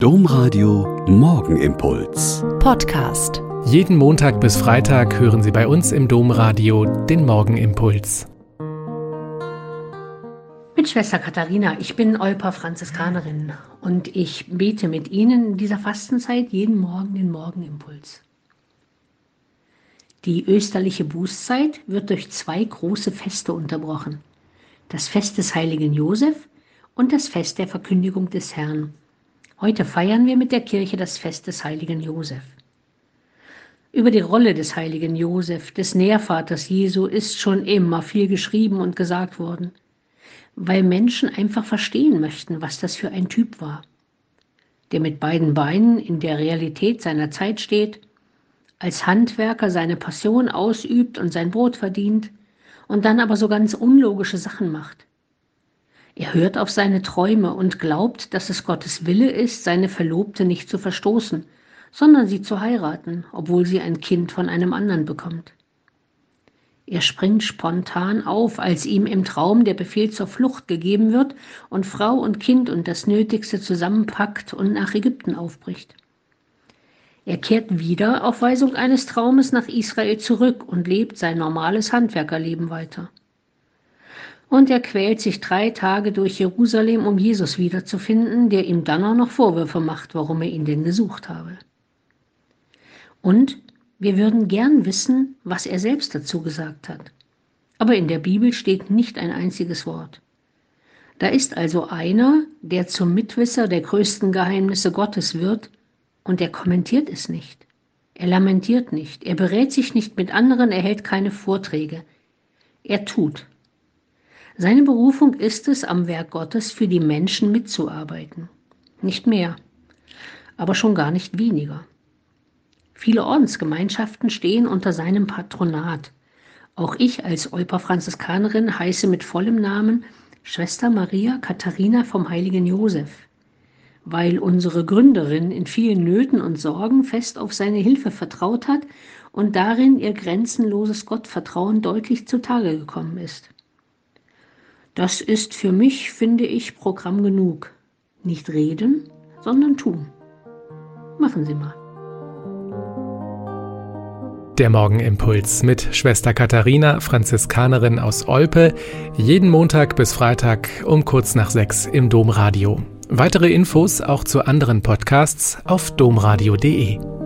Domradio Morgenimpuls. Podcast. Jeden Montag bis Freitag hören Sie bei uns im Domradio den Morgenimpuls. Mit Schwester Katharina, ich bin Olper Franziskanerin und ich bete mit Ihnen in dieser Fastenzeit jeden Morgen den Morgenimpuls. Die österliche Bußzeit wird durch zwei große Feste unterbrochen. Das Fest des heiligen Josef und das Fest der Verkündigung des Herrn. Heute feiern wir mit der Kirche das Fest des heiligen Josef. Über die Rolle des heiligen Josef, des Nährvaters Jesu, ist schon immer viel geschrieben und gesagt worden, weil Menschen einfach verstehen möchten, was das für ein Typ war, der mit beiden Beinen in der Realität seiner Zeit steht, als Handwerker seine Passion ausübt und sein Brot verdient und dann aber so ganz unlogische Sachen macht. Er hört auf seine Träume und glaubt, dass es Gottes Wille ist, seine Verlobte nicht zu verstoßen, sondern sie zu heiraten, obwohl sie ein Kind von einem anderen bekommt. Er springt spontan auf, als ihm im Traum der Befehl zur Flucht gegeben wird und Frau und Kind und das Nötigste zusammenpackt und nach Ägypten aufbricht. Er kehrt wieder auf Weisung eines Traumes nach Israel zurück und lebt sein normales Handwerkerleben weiter. Und er quält sich drei Tage durch Jerusalem, um Jesus wiederzufinden, der ihm dann auch noch Vorwürfe macht, warum er ihn denn gesucht habe. Und wir würden gern wissen, was er selbst dazu gesagt hat. Aber in der Bibel steht nicht ein einziges Wort. Da ist also einer, der zum Mitwisser der größten Geheimnisse Gottes wird, und er kommentiert es nicht. Er lamentiert nicht, er berät sich nicht mit anderen, er hält keine Vorträge. Er tut, seine Berufung ist es, am Werk Gottes für die Menschen mitzuarbeiten. Nicht mehr, aber schon gar nicht weniger. Viele Ordensgemeinschaften stehen unter seinem Patronat. Auch ich als Euper Franziskanerin heiße mit vollem Namen Schwester Maria Katharina vom heiligen Josef, weil unsere Gründerin in vielen Nöten und Sorgen fest auf seine Hilfe vertraut hat und darin ihr grenzenloses Gottvertrauen deutlich zutage gekommen ist. Das ist für mich, finde ich, Programm genug. Nicht reden, sondern tun. Machen Sie mal. Der Morgenimpuls mit Schwester Katharina, Franziskanerin aus Olpe, jeden Montag bis Freitag um kurz nach sechs im Domradio. Weitere Infos auch zu anderen Podcasts auf domradio.de.